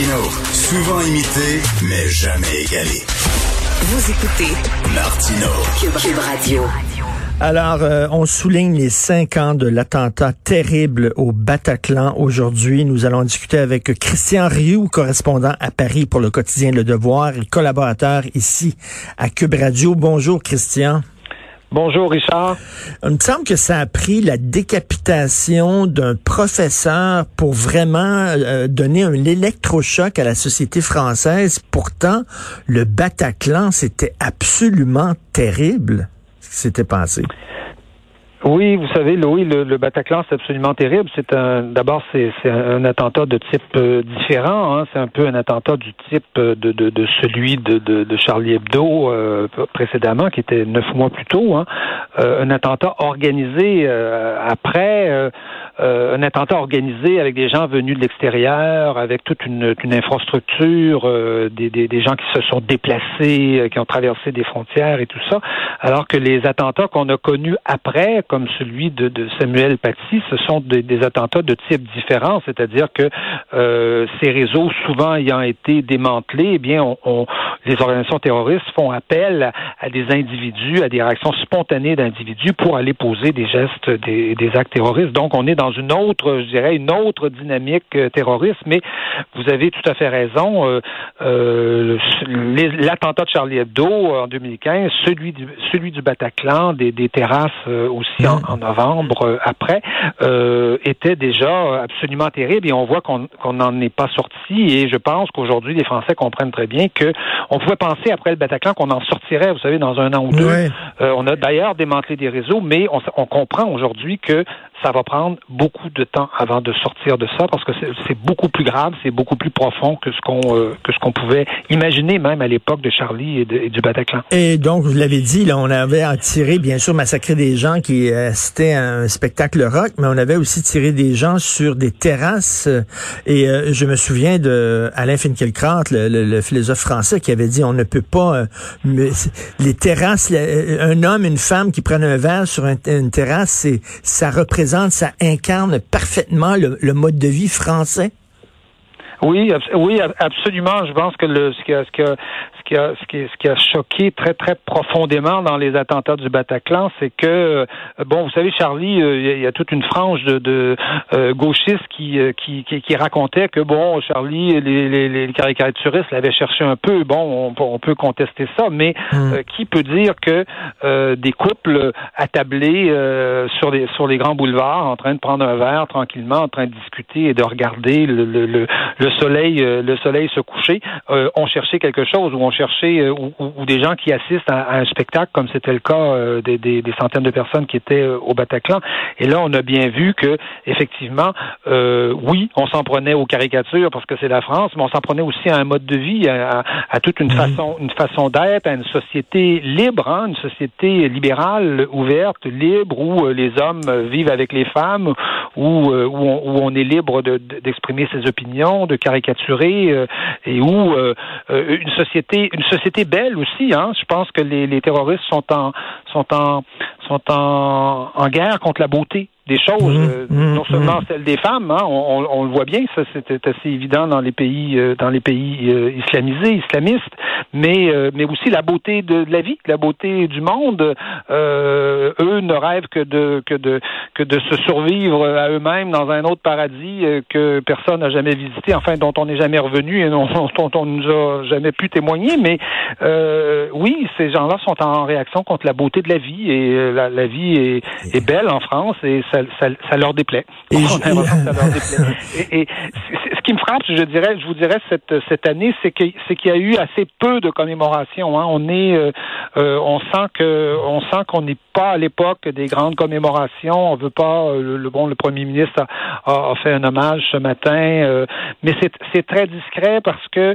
Martino, souvent imité, mais jamais égalé. Vous écoutez Martino, Cube, Cube Radio. Alors, euh, on souligne les cinq ans de l'attentat terrible au Bataclan aujourd'hui. Nous allons discuter avec Christian Rioux, correspondant à Paris pour le quotidien Le Devoir et collaborateur ici à Cube Radio. Bonjour, Christian. Bonjour Richard. Il me semble que ça a pris la décapitation d'un professeur pour vraiment euh, donner un électrochoc à la société française. Pourtant, le Bataclan, c'était absolument terrible ce qui s'était passé. Oui, vous savez, Louis, le, le Bataclan, c'est absolument terrible. C'est un, d'abord, c'est, c'est un attentat de type euh, différent. Hein. C'est un peu un attentat du type euh, de, de, de celui de, de, de, Charlie Hebdo euh, précédemment, qui était neuf mois plus tôt. Hein. un attentat organisé après. Un attentat organisé avec des gens venus de l'extérieur, avec toute une, une infrastructure, des, des, des, gens qui se sont déplacés, qui ont traversé des frontières et tout ça, alors que les attentats qu'on a connus après, comme celui de, de Samuel Paty, ce sont des, des, attentats de type différent, c'est-à-dire que euh, ces réseaux, souvent ayant été démantelés, eh bien, on, on, les organisations terroristes font appel à, à, des individus, à des réactions spontanées d'individus pour aller poser des gestes, des, des, actes terroristes. Donc, on est dans une autre, je dirais, une autre dynamique euh, terroriste. Mais vous avez tout à fait raison. Euh, euh L'attentat de Charlie Hebdo en 2015, celui du, celui du Bataclan, des, terrasses aussi en, novembre après, était déjà absolument terrible et on voit qu'on n'en est pas sorti et je pense qu'aujourd'hui les Français comprennent très bien que on pouvait penser après le Bataclan qu'on en sortirait, vous savez, dans un an ou deux. Euh, on a d'ailleurs démantelé des réseaux, mais on, on comprend aujourd'hui que ça va prendre beaucoup de temps avant de sortir de ça parce que c'est beaucoup plus grave, c'est beaucoup plus profond que ce qu'on euh, que ce qu'on pouvait imaginer même à l'époque de Charlie et, du Bataclan. Et donc vous l'avez dit, là, on avait tiré bien sûr massacré des gens qui assistaient à un spectacle rock, mais on avait aussi tiré des gens sur des terrasses. Et euh, je me souviens de Alain Finkielkraut, le, le, le, philosophe français, qui avait dit on ne peut pas euh, les terrasses, un homme, une femme qui prennent un verre sur un, une terrasse, ça représente ça incarne parfaitement le, mode de vie français? Oui, absolument. Je pense que le, ce, que, ce, que, qui a, ce, qui, ce qui a choqué très, très profondément dans les attentats du Bataclan, c'est que, euh, bon, vous savez, Charlie, euh, il y a toute une frange de, de euh, gauchistes qui, qui, qui, qui, racontait que, bon, Charlie, les, les, les caricaturistes l'avaient cherché un peu. Bon, on, on peut contester ça, mais mmh. qui peut dire que des couples attablés sur, les, sur les grands boulevards, en train de prendre un verre tranquillement, en train de discuter et de regarder le, le, le, le soleil, le soleil se coucher, ont cherché quelque chose ou ont cherché euh, ou, ou, des gens qui assistent à, à un spectacle comme c'était le cas euh, des, des, des, centaines de personnes qui étaient euh, au Bataclan. Et là, on a bien vu que effectivement, oui, on s'en prenait aux caricatures parce que c'est la France, mais on s'en prenait aussi à un mode de vie, à, à toute une mmh. façon, une façon d'être, à une société libre, hein, une société libérale, ouverte, libre, où les hommes vivent avec les femmes, où, où, on, où on est libre d'exprimer de, ses opinions, de caricaturer euh, et où euh, une société une société belle aussi hein. Je pense que les, les terroristes sont en sont en sont en, en guerre contre la beauté des choses, mmh, mmh, non seulement mmh. celles des femmes, hein, on, on, le voit bien, ça c'était assez évident dans les pays euh, dans les pays euh, islamisés, islamistes, mais euh, mais aussi la beauté de, de, la vie, la beauté du monde. eux ne rêvent que de que de que de se survivre à eux-mêmes dans un autre paradis que personne n'a jamais visité, enfin dont on n'est jamais revenu et dont, dont on nous a jamais pu témoigner. Mais oui, ces gens-là sont en réaction contre la beauté de la vie et la, la vie est, est belle en France et ça, ça, ça leur déplaît. Et On je- ça leur déplaît. Et, ce qui me frappe, je dirais, je vous dirais cette cette année, c'est que c'est qu'il y a eu assez peu de commémorations. Hein. On est, euh, euh, on sent que on sent qu'on n'est pas à l'époque des grandes commémorations. On veut pas. euh, le, le- bon, le premier ministre a, a- a fait un hommage ce matin, euh, mais c'est très discret parce que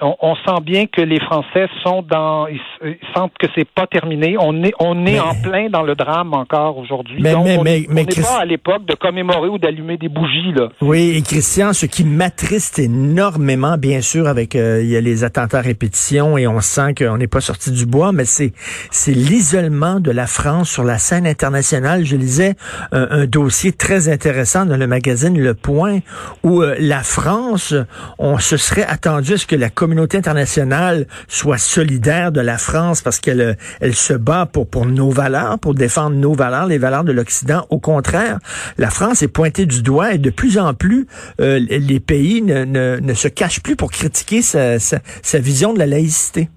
on, on sent bien que les Français sont dans, ils, ils sentent que c'est pas terminé. On est, on est Mais- en plein dans le drame encore aujourd'hui. Mais- Donc, mais- on mais- n'est Christ- pas à l'époque de commémorer ou d'allumer des bougies là. Oui, et Christian, ce qui m'attriste énormément, bien sûr, avec euh, il y a les attentats à répétition et on sent qu'on n'est pas sorti du bois, mais c'est c'est l'isolement de la France sur la scène internationale. Je lisais un, un dossier très intéressant dans le magazine Le Point où euh, la France, on se serait attendu à ce que la communauté internationale soit solidaire de la France parce qu'elle euh, se bat pour pour nos valeurs, pour défendre nos valeurs, les valeurs de l'Occident. Au contraire, la France est pointée du doigt et de plus en plus euh, les pays ne, se cachent plus pour critiquer sa, sa, sa vision de la laïcité.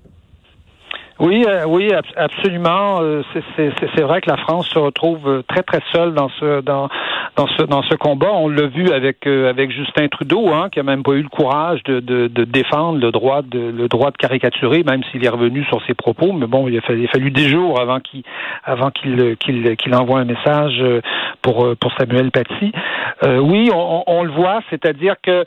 Oui, euh, oui, ab- absolument. Euh, c'est- vrai que la France se retrouve euh, très très seule dans ce dans dans ce dans ce combat. On l'a vu avec euh, avec Justin Trudeau, hein, qui a même pas eu le courage de, de, de défendre le droit de le droit de caricaturer, même s'il est revenu sur ses propos. Mais bon, il a fallu, fallu des jours avant qu'il avant qu'il qu'il envoie un message euh, pour pour Samuel Paty. Euh, oui, on, on- on le voit, c'est-à-dire que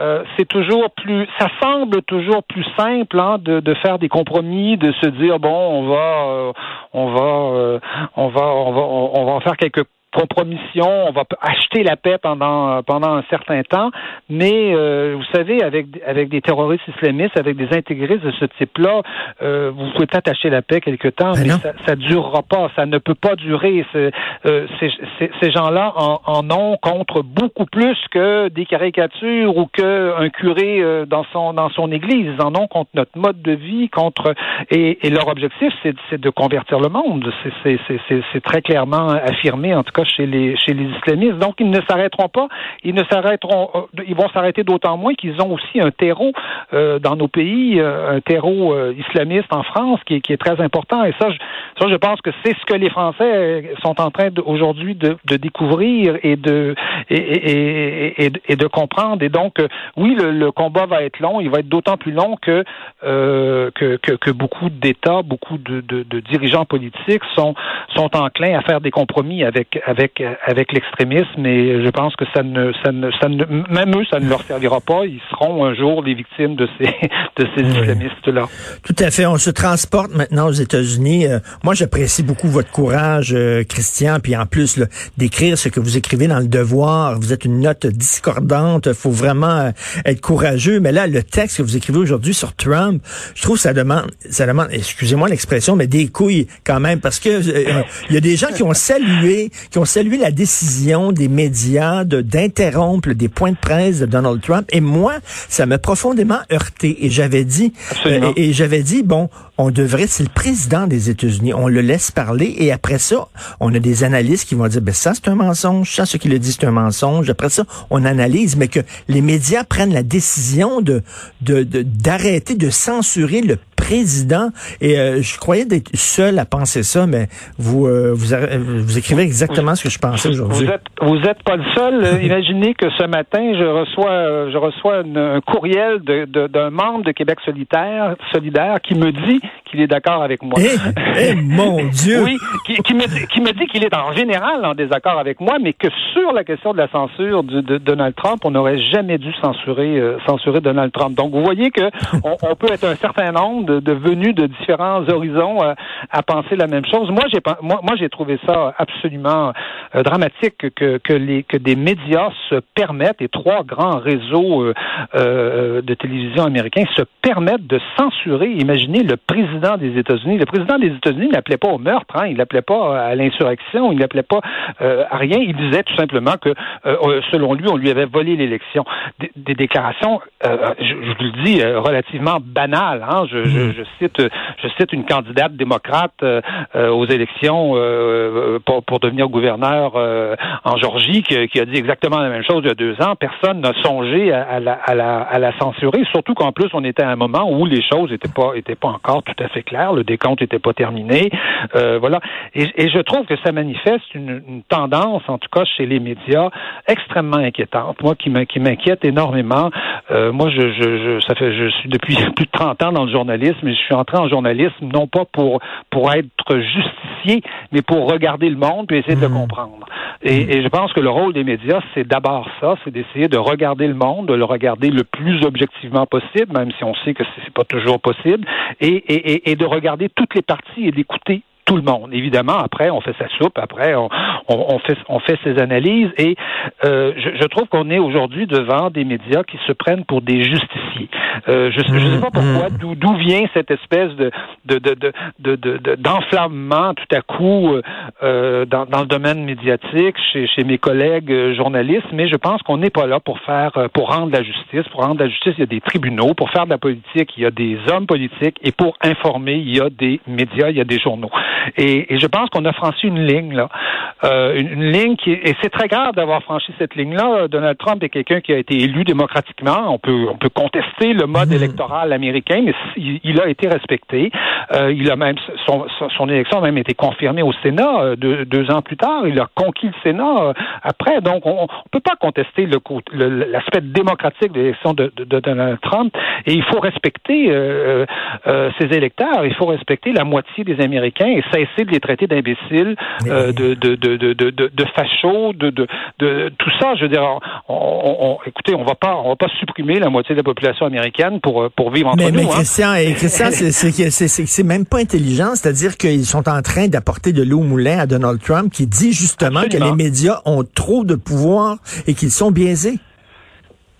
euh, c'est toujours plus, ça semble toujours plus simple hein, de, de faire des compromis, de se dire bon, on va, euh, on va, euh, on va, on va, on va en faire quelques compromissions, on va acheter la paix pendant pendant un certain temps, mais euh, vous savez, avec avec des terroristes islamistes, avec des intégristes de ce type-là, euh, vous pouvez peut-être acheter la paix quelque temps, Ben mais ça, ça durera pas, ça ne peut pas durer. Euh, ces, ces- ces gens-là en, en ont contre beaucoup plus que des caricatures ou que un curé euh, dans son dans son église. Ils en ont contre notre mode de vie, contre et, et leur objectif, c'est de convertir le monde. C'est très clairement affirmé, en tout cas chez les islamistes. Donc ils ne s'arrêteront pas. Ils ne s'arrêteront. euh, Ils vont s'arrêter d'autant moins qu'ils ont aussi un terreau euh, dans nos pays, euh, un terreau islamiste en France qui est, très important. Et ça, je, pense que c'est ce que les Français sont en train aujourd'hui de, découvrir et de comprendre. Et donc, oui, le, combat va être long. Il va être d'autant plus long que que, beaucoup d'États, beaucoup de, dirigeants politiques sont enclins à faire des compromis avec avec avec l'extrémisme. Et je pense que ça ne ça ne ça ne même eux, ça ne leur servira pas. Ils seront un jour les victimes de ces de ces Oui. islamistes là. Tout à fait. On se transporte maintenant aux États-Unis. Euh, moi, j'apprécie beaucoup votre courage, euh, Christian, puis en plus là, d'écrire ce que vous écrivez dans le Devoir. Vous êtes une note discordante. faut vraiment euh, être courageux. Mais là, le texte que vous écrivez aujourd'hui sur Trump, je trouve que ça demande, ça demande, excusez-moi l'expression, mais des couilles quand même, parce que euh, il y a des gens qui ont salué, qui ont salué la décision des médias de d'interrompre des points de presse de Donald Trump. Et moi, ça m'a profondément heurté. Et j'avais dit, euh, et j'avais dit, bon, on devrait, c'est le président des États-Unis, on le laisse parler et après ça, on a des analystes qui vont dire, ben ça c'est un mensonge, ça ce qu'il a dit c'est un mensonge. Après ça, on analyse, mais que les médias prennent la décision de de- de- d'arrêter de, censurer le président. Et euh, je croyais d'être seul à penser ça, mais vous euh, vous, vous écrivez exactement ce que je pensais aujourd'hui. Vous êtes, vous êtes pas le seul. Imaginez que ce matin, je reçois, je reçois une- un courriel de- de- d'un membre de Québec solidaire, solidaire qui me dit qu'il est d'accord avec moi. Eh, eh, mon Dieu! Oui, qui, qui me, dit- qui me dit qu'il est en général en désaccord avec moi, mais que sur la question de la censure du- de, Donald Trump, on n'aurait jamais dû censurer, euh, censurer Donald Trump. Donc, vous voyez que on, on peut être un certain nombre de, de venus de différents horizons euh, à penser la même chose. Moi, j'ai moi, moi j'ai trouvé ça absolument euh, dramatique que, que les que des médias se permettent et trois grands réseaux de télévision américains se permettent de censurer. Imaginez le président des États-Unis. Le président des États-Unis n'appelait pas au meurtre, hein, il n'appelait pas à l'insurrection, il n'appelait pas euh, à rien. Il disait tout simplement que, euh, selon lui, on lui avait volé l'élection. Des, des déclarations, euh, je, je vous le dis, euh, relativement banales. Hein, je, je, je, cite, je cite une candidate démocrate aux élections pour, pour, devenir gouverneur en Georgie qui, qui, a dit exactement la même chose il y a deux ans. Personne n'a songé à, la, à, la, à, la, censurer, surtout qu'en plus on était à un moment où les choses n'étaient pas étaient pas encore tout à fait claires, le décompte n'était pas terminé, voilà. Et, et, je trouve que ça manifeste une, une tendance, en tout cas chez les médias, extrêmement inquiétante. Moi, qui m'inquiète énormément. Euh, moi, je, je, je, ça fait, je suis depuis plus de 30 ans dans le journalisme et je suis entré en journalisme non pas pour pour être justicier, mais pour regarder le monde et essayer de le mmh. comprendre. Et, mmh. et, je pense que le rôle des médias, c'est d'abord ça, c'est d'essayer de regarder le monde, de le regarder le plus objectivement possible, même si on sait que c'est pas toujours possible, et, et, et de regarder toutes les parties et d'écouter tout le monde. Évidemment, après, on fait sa soupe, après, on, on, fait, on fait ses analyses et euh, je, je, trouve qu'on est aujourd'hui devant des médias qui se prennent pour des justiciers. Euh, je ne sais pas pourquoi, mm-hmm. d'où vient cette espèce de d'enflammement de, de, tout à coup euh, dans, dans, le domaine médiatique chez, chez mes collègues euh, journalistes, mais je pense qu'on n'est pas là pour faire, euh, pour rendre la justice. Pour rendre la justice, il y a des tribunaux. Pour faire de la politique, il y a des hommes politiques. Et pour informer, il y a des médias, il y a des journaux. Et, et je pense qu'on a franchi une ligne là, euh, une, ligne qui et c'est très grave d'avoir franchi cette ligne là. Donald Trump est quelqu'un qui a été élu démocratiquement. On peut on peut contester le mode mhm. électoral américain, mais il, a été respecté. Euh, il a même son, son, élection a même été confirmée au Sénat euh, deux, deux, ans plus tard. Il a conquis le Sénat euh, après. Donc on, ne peut pas contester le l'aspect démocratique de l'élection de, de, de, Donald Trump. Et il faut respecter euh, ses électeurs. Il faut respecter la moitié des Américains et cesser de les traiter d'imbéciles, euh, de, de, de, de, fachos, de, de, de, tout ça. Je veux dire, on, écoutez, on va pas, on va pas supprimer la moitié de la population américaine pour euh, pour vivre entre nous. Mais hein. Christian, Christian, c'est même pas intelligent. C'est-à-dire qu'ils sont en train d'apporter de l'eau au moulin à Donald Trump, qui dit justement que les médias ont trop de pouvoir et qu'ils sont biaisés.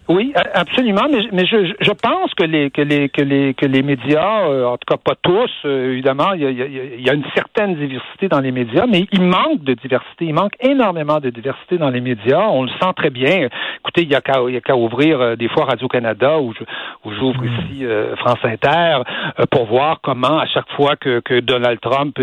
Oui, absolument, mais, mais je, je pense que les que les que les que les médias, euh, en tout cas pas tous, euh, évidemment, il y, a, il y, a, une certaine diversité dans les médias, mais il manque de diversité, il manque énormément de diversité dans les médias. On le sent très bien. Écoutez, il y a qu'à ouvrir euh, des fois Radio Canada ou où j'ouvre mm. ici France Inter pour voir comment à chaque fois que, que Donald Trump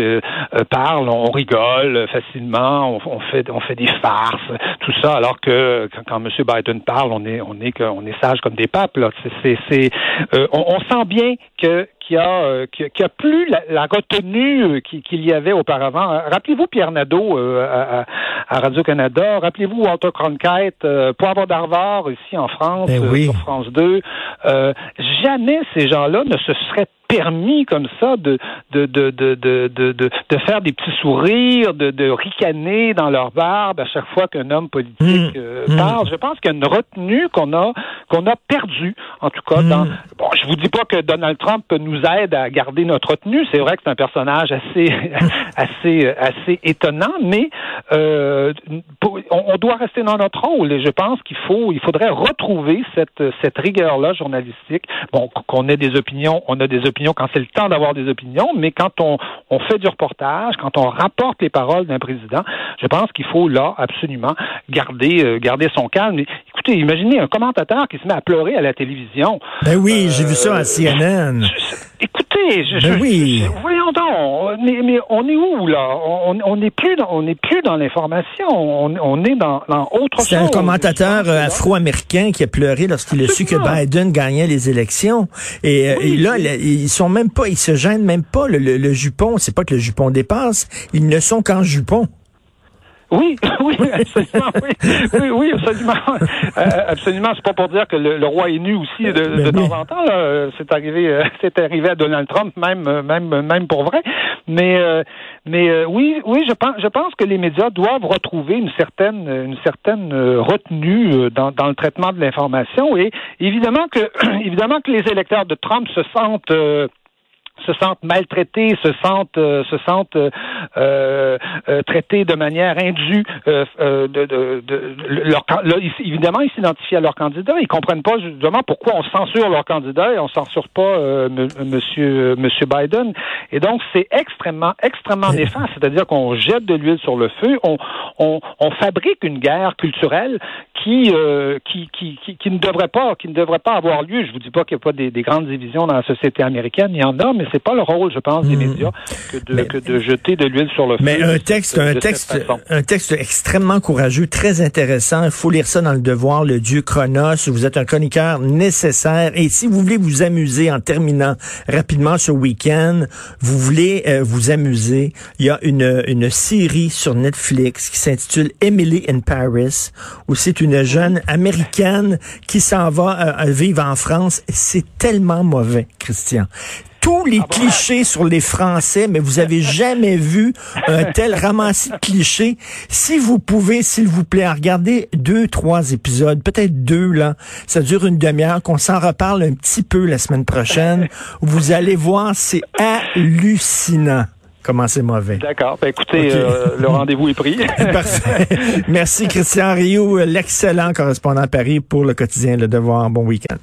parle, on rigole facilement, on, on, fait on fait des farces, tout ça, alors que quand, quand M. Biden parle, on est on est qu'on est sage comme des papes. Là. C'est, euh, on, sent bien que qu'il y a, euh, a plus la, retenue euh, qu'il y avait auparavant. Rappelez-vous Pierre Nadeau à, Radio-Canada, rappelez-vous Walter Cronkite, Poivre d'Arvor ici en France, ben sur France 2. jamais ces gens-là ne se seraient permis comme ça de de, de, de, de, de, de faire des petits sourires, de, de ricaner dans leur barbe à chaque fois qu'un homme politique mmh. Euh, mmh. parle. Je pense qu'il y a une retenue qu'on a qu'on a perdue, en tout cas. Dans, mmh. bon, je vous dis pas que Donald Trump nous aide à garder notre retenue. C'est vrai que c'est un personnage assez assez assez étonnant, mais euh, on, doit rester dans notre rôle. Et je pense qu'il faut il faudrait retrouver cette cette rigueur là journalistique. Bon, qu'on ait des opinions, on a des opinions quand c'est le temps d'avoir des opinions, mais quand on, on fait du reportage, quand on rapporte les paroles d'un président, je pense qu'il faut là absolument garder euh, garder son calme. Écoutez, imaginez un commentateur qui se met à pleurer à la télévision. Ben oui, j'ai vu ça à euh, CNN. écoutez, je, ben oui. voyons donc, mais, mais, on est où là? On n'est plus dans on plus dans l'information, on, on, est dans, dans autre chose. C'est un commentateur euh, afro-américain qui a pleuré lorsqu'il a su que Biden gagnait les élections. Et, et là, il, ils sont même pas, ils se gênent même pas. Le, le, le jupon, c'est pas que le jupon dépasse, ils ne sont qu'en jupon. Oui, oui, absolument, oui, oui, oui, absolument, euh, absolument. C'est pas pour dire que le, roi est nu aussi de, de temps en temps. C'est arrivé, euh, c'est arrivé à Donald Trump, même, même, même pour vrai. Mais, euh, mais oui, oui, je pense, je pense que les médias doivent retrouver une certaine, une certaine retenue dans, dans le traitement de l'information. Et évidemment que, évidemment que les électeurs de Trump se sentent se sentent maltraités, se sentent, euh, se sentent euh, euh, traités de manière indue. de, de, de, leur, évidemment, ils s'identifient à leur candidat. Ils comprennent pas justement pourquoi on censure leur candidat et on censure pas Monsieur Monsieur Biden. Et donc, c'est extrêmement, extrêmement néfaste. C'est-à-dire qu'on jette de l'huile sur le feu, on, on, on fabrique une guerre culturelle qui, qui, qui, qui, qui, ne devrait pas, qui ne devrait pas avoir lieu. Je vous dis pas qu'il n'y a pas des, des, grandes divisions dans la société américaine. Il y en a, mais c'est pas le rôle, je pense, des hmm. médias que de, que de, jeter de l'huile sur le feu. Mais un texte, un texte, un texte extrêmement courageux, très intéressant. Il faut lire ça dans le Devoir, le Dieu Chronos. Vous êtes un chroniqueur nécessaire. Et si vous voulez vous amuser en terminant rapidement ce week-end, vous voulez euh, vous amuser, il y a une, une série sur Netflix qui s'intitule Emily in Paris, où c'est une jeune américaine qui s'en va euh, vivre en France. C'est tellement mauvais, Christian tous les ah clichés sur les Français, mais vous avez jamais vu un tel ramassis de clichés. Si vous pouvez, s'il vous plaît, regarder deux, trois épisodes, peut-être deux, là. Ça dure une demi-heure, qu'on s'en reparle un petit peu la semaine prochaine. Vous allez voir, c'est hallucinant comment c'est mauvais. D'accord. Ben, écoutez, euh, le rendez-vous est pris. Parfait. Merci, Christian Rioux, l'excellent correspondant à Paris pour le quotidien Le Devoir. Bon week-end.